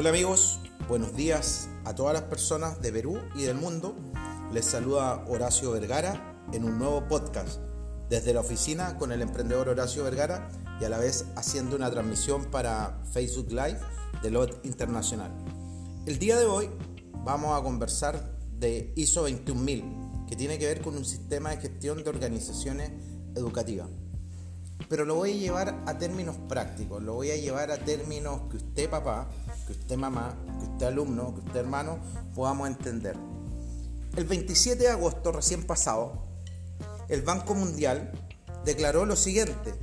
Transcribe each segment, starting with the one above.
Hola amigos, buenos días a todas las personas de Perú y del mundo. Les saluda Horacio Vergara en un nuevo podcast desde la oficina con el emprendedor Horacio Vergara y a la vez haciendo una transmisión para Facebook Live de LOT Internacional. El día de hoy vamos a conversar de ISO 21000, que tiene que ver con un sistema de gestión de organizaciones educativas. Pero lo voy a llevar a términos prácticos, lo voy a llevar a términos que usted papá, que usted mamá, que usted alumno, que usted hermano podamos entender. El 27 de agosto recién pasado, el Banco Mundial declaró lo siguiente.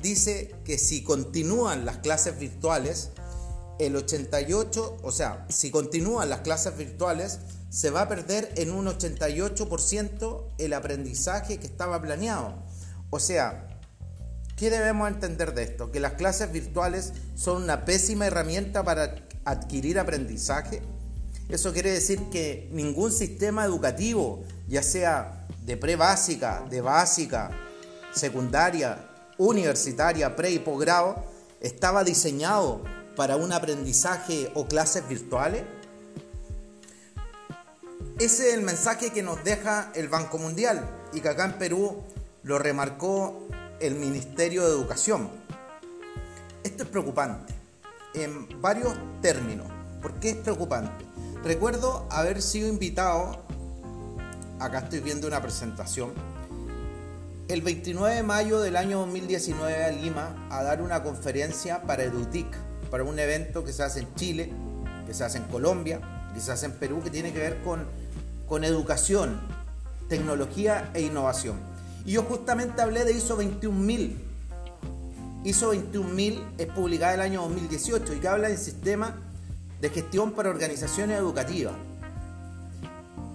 Dice que si continúan las clases virtuales, el 88, o sea, si continúan las clases virtuales, se va a perder en un 88% el aprendizaje que estaba planeado. O sea, ¿qué debemos entender de esto? Que las clases virtuales son una pésima herramienta para adquirir aprendizaje. Eso quiere decir que ningún sistema educativo, ya sea de pre-básica, de básica, secundaria, universitaria, pre y posgrado, estaba diseñado para un aprendizaje o clases virtuales. Ese es el mensaje que nos deja el Banco Mundial y que acá en Perú lo remarcó el Ministerio de Educación. Esto es preocupante en varios términos. ¿Por qué es preocupante? Recuerdo haber sido invitado, acá estoy viendo una presentación, el 29 de mayo del año 2019 a Lima a dar una conferencia para EduTIC, para un evento que se hace en Chile, que se hace en Colombia, que se hace en Perú, que tiene que ver con con educación, tecnología e innovación. Y yo justamente hablé de ISO 21000. ISO 21000 es publicada el año 2018 y que habla del sistema de gestión para organizaciones educativas.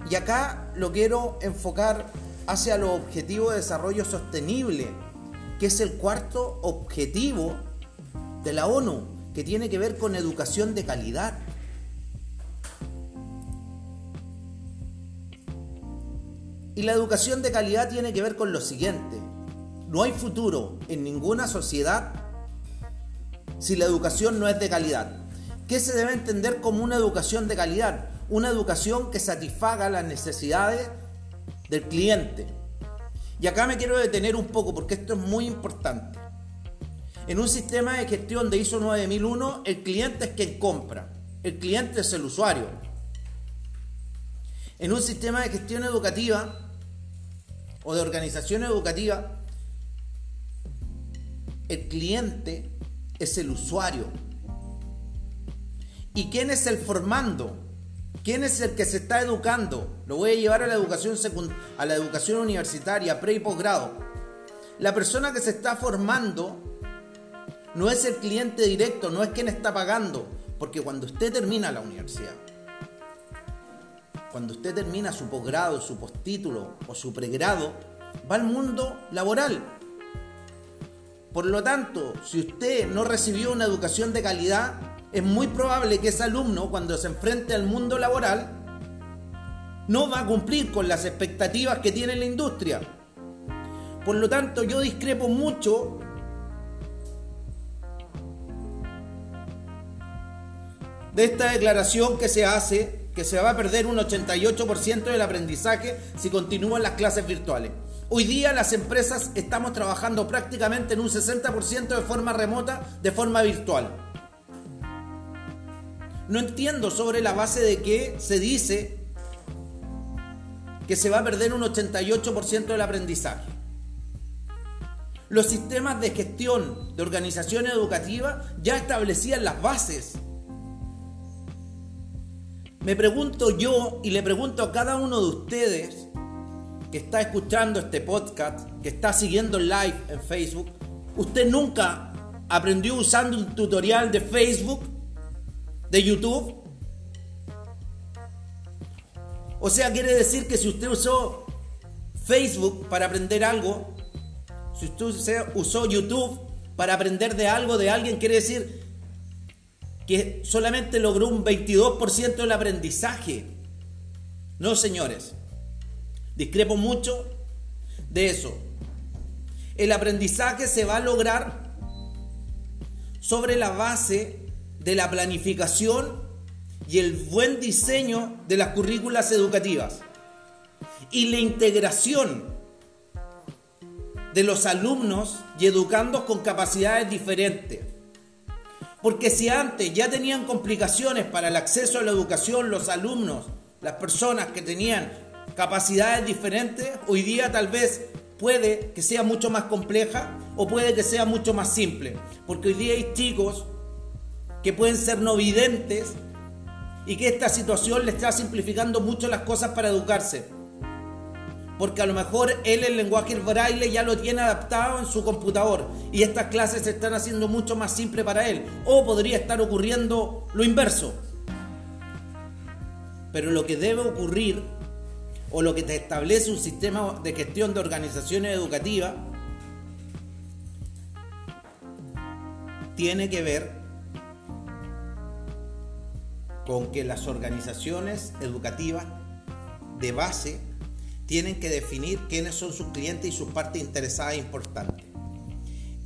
Y acá lo quiero enfocar hacia los objetivos de desarrollo sostenible, que es el cuarto objetivo de la ONU, que tiene que ver con educación de calidad. Y la educación de calidad tiene que ver con lo siguiente. No hay futuro en ninguna sociedad si la educación no es de calidad. ¿Qué se debe entender como una educación de calidad? Una educación que satisfaga las necesidades del cliente. Y acá me quiero detener un poco porque esto es muy importante. En un sistema de gestión de ISO 9001, el cliente es quien compra, el cliente es el usuario. En un sistema de gestión educativa, o de organización educativa, el cliente es el usuario. ¿Y quién es el formando? ¿Quién es el que se está educando? Lo voy a llevar a la educación, a la educación universitaria, pre y posgrado. La persona que se está formando no es el cliente directo, no es quien está pagando, porque cuando usted termina la universidad, cuando usted termina su posgrado, su postítulo o su pregrado, va al mundo laboral. Por lo tanto, si usted no recibió una educación de calidad, es muy probable que ese alumno, cuando se enfrente al mundo laboral, no va a cumplir con las expectativas que tiene la industria. Por lo tanto, yo discrepo mucho de esta declaración que se hace que se va a perder un 88% del aprendizaje si continúan las clases virtuales. Hoy día las empresas estamos trabajando prácticamente en un 60% de forma remota, de forma virtual. No entiendo sobre la base de que se dice que se va a perder un 88% del aprendizaje. Los sistemas de gestión de organizaciones educativas ya establecían las bases me pregunto yo y le pregunto a cada uno de ustedes que está escuchando este podcast, que está siguiendo live en Facebook, ¿usted nunca aprendió usando un tutorial de Facebook, de YouTube? O sea, quiere decir que si usted usó Facebook para aprender algo, si usted usó YouTube para aprender de algo de alguien, quiere decir que solamente logró un 22% del aprendizaje. No, señores. Discrepo mucho de eso. El aprendizaje se va a lograr sobre la base de la planificación y el buen diseño de las currículas educativas y la integración de los alumnos y educandos con capacidades diferentes. Porque si antes ya tenían complicaciones para el acceso a la educación los alumnos, las personas que tenían capacidades diferentes, hoy día tal vez puede que sea mucho más compleja o puede que sea mucho más simple. Porque hoy día hay chicos que pueden ser no videntes y que esta situación le está simplificando mucho las cosas para educarse. Porque a lo mejor él el lenguaje braille ya lo tiene adaptado en su computador y estas clases se están haciendo mucho más simple para él. O podría estar ocurriendo lo inverso. Pero lo que debe ocurrir o lo que te establece un sistema de gestión de organizaciones educativas tiene que ver con que las organizaciones educativas de base tienen que definir quiénes son sus clientes y sus partes interesadas importantes.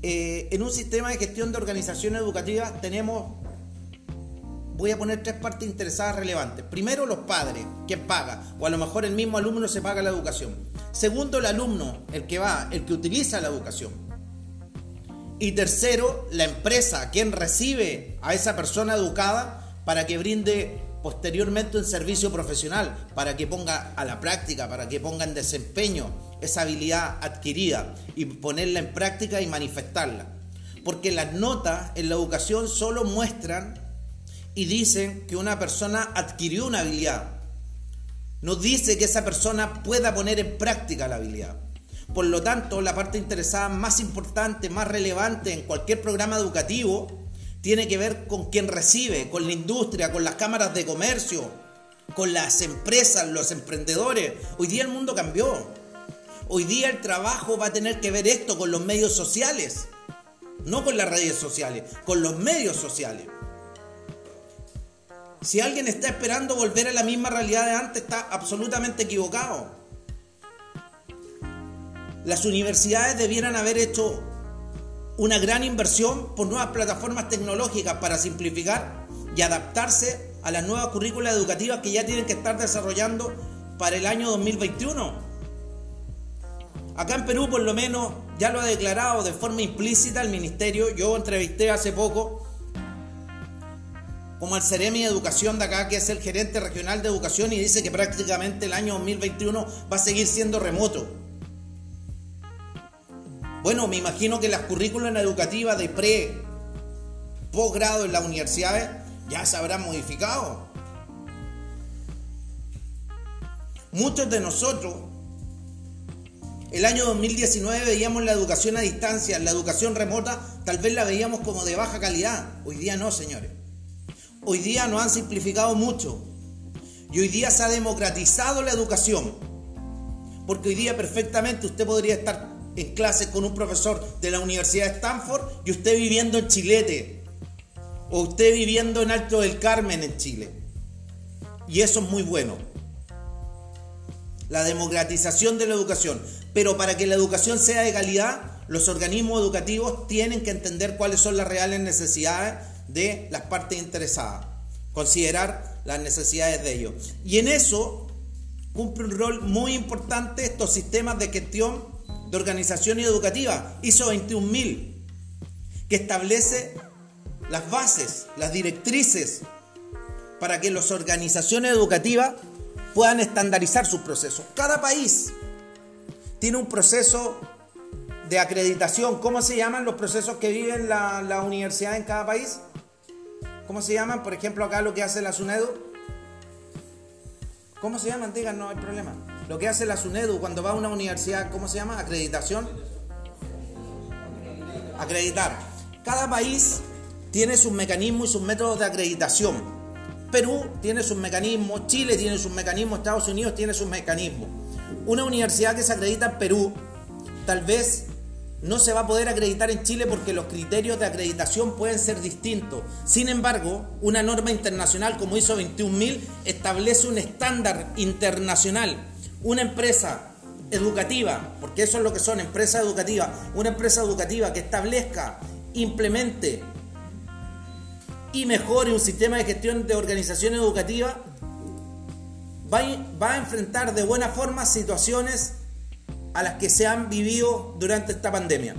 Eh, en un sistema de gestión de organizaciones educativas tenemos voy a poner tres partes interesadas relevantes. Primero, los padres, quien paga, o a lo mejor el mismo alumno se paga la educación. Segundo, el alumno, el que va, el que utiliza la educación. Y tercero, la empresa, quien recibe a esa persona educada para que brinde posteriormente un servicio profesional, para que ponga a la práctica, para que ponga en desempeño esa habilidad adquirida y ponerla en práctica y manifestarla. Porque las notas en la educación solo muestran y dicen que una persona adquirió una habilidad. No dice que esa persona pueda poner en práctica la habilidad. Por lo tanto, la parte interesada más importante, más relevante en cualquier programa educativo, tiene que ver con quien recibe, con la industria, con las cámaras de comercio, con las empresas, los emprendedores. Hoy día el mundo cambió. Hoy día el trabajo va a tener que ver esto con los medios sociales, no con las redes sociales, con los medios sociales. Si alguien está esperando volver a la misma realidad de antes, está absolutamente equivocado. Las universidades debieran haber hecho una gran inversión por nuevas plataformas tecnológicas para simplificar y adaptarse a las nuevas currículas educativas que ya tienen que estar desarrollando para el año 2021. Acá en Perú por lo menos ya lo ha declarado de forma implícita el ministerio. Yo entrevisté hace poco como el Ceremi de Educación de acá, que es el gerente regional de educación, y dice que prácticamente el año 2021 va a seguir siendo remoto. Bueno, me imagino que las currículas educativas de pre, posgrado en las universidades ya se habrán modificado. Muchos de nosotros, el año 2019 veíamos la educación a distancia, la educación remota, tal vez la veíamos como de baja calidad. Hoy día no, señores. Hoy día nos han simplificado mucho. Y hoy día se ha democratizado la educación. Porque hoy día perfectamente usted podría estar en clase con un profesor de la Universidad de Stanford y usted viviendo en Chilete. O usted viviendo en Alto del Carmen en Chile. Y eso es muy bueno. La democratización de la educación. Pero para que la educación sea de calidad, los organismos educativos tienen que entender cuáles son las reales necesidades de las partes interesadas, considerar las necesidades de ellos. Y en eso cumple un rol muy importante estos sistemas de gestión de organización educativa, ISO 21000, que establece las bases, las directrices para que las organizaciones educativas puedan estandarizar sus procesos. Cada país tiene un proceso de acreditación. ¿Cómo se llaman los procesos que viven la, la universidad en cada país? ¿Cómo se llaman? Por ejemplo, acá lo que hace la SUNEDU. ¿Cómo se llaman? Digan, no hay problema. Lo que hace la SUNEDU cuando va a una universidad, ¿cómo se llama? Acreditación. Acreditar. Cada país tiene sus mecanismos y sus métodos de acreditación. Perú tiene sus mecanismos, Chile tiene sus mecanismos, Estados Unidos tiene sus mecanismos. Una universidad que se acredita en Perú, tal vez no se va a poder acreditar en Chile porque los criterios de acreditación pueden ser distintos. Sin embargo, una norma internacional como ISO 21000 establece un estándar internacional. Una empresa educativa, porque eso es lo que son empresas educativas, una empresa educativa que establezca, implemente y mejore un sistema de gestión de organización educativa, va va a enfrentar de buena forma situaciones a las que se han vivido durante esta pandemia.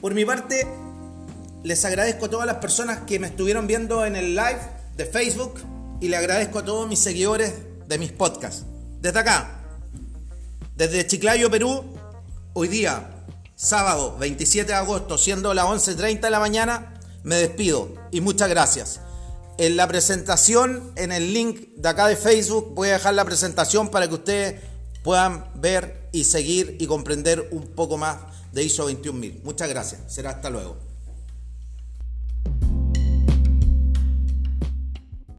Por mi parte, les agradezco a todas las personas que me estuvieron viendo en el live de Facebook y le agradezco a todos mis seguidores de mis podcasts. Desde acá, desde Chiclayo, Perú, hoy día, sábado 27 de agosto, siendo las 11.30 de la mañana, me despido y muchas gracias. En la presentación, en el link de acá de Facebook, voy a dejar la presentación para que ustedes puedan ver y seguir y comprender un poco más de ISO 21000. Muchas gracias. Será hasta luego.